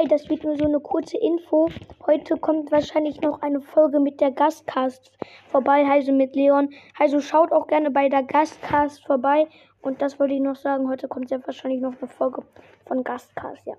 Hi, das wird nur so eine kurze Info. Heute kommt wahrscheinlich noch eine Folge mit der Gastcast vorbei, also mit Leon. Also schaut auch gerne bei der Gastcast vorbei. Und das wollte ich noch sagen. Heute kommt sehr wahrscheinlich noch eine Folge von Gastcast, ja.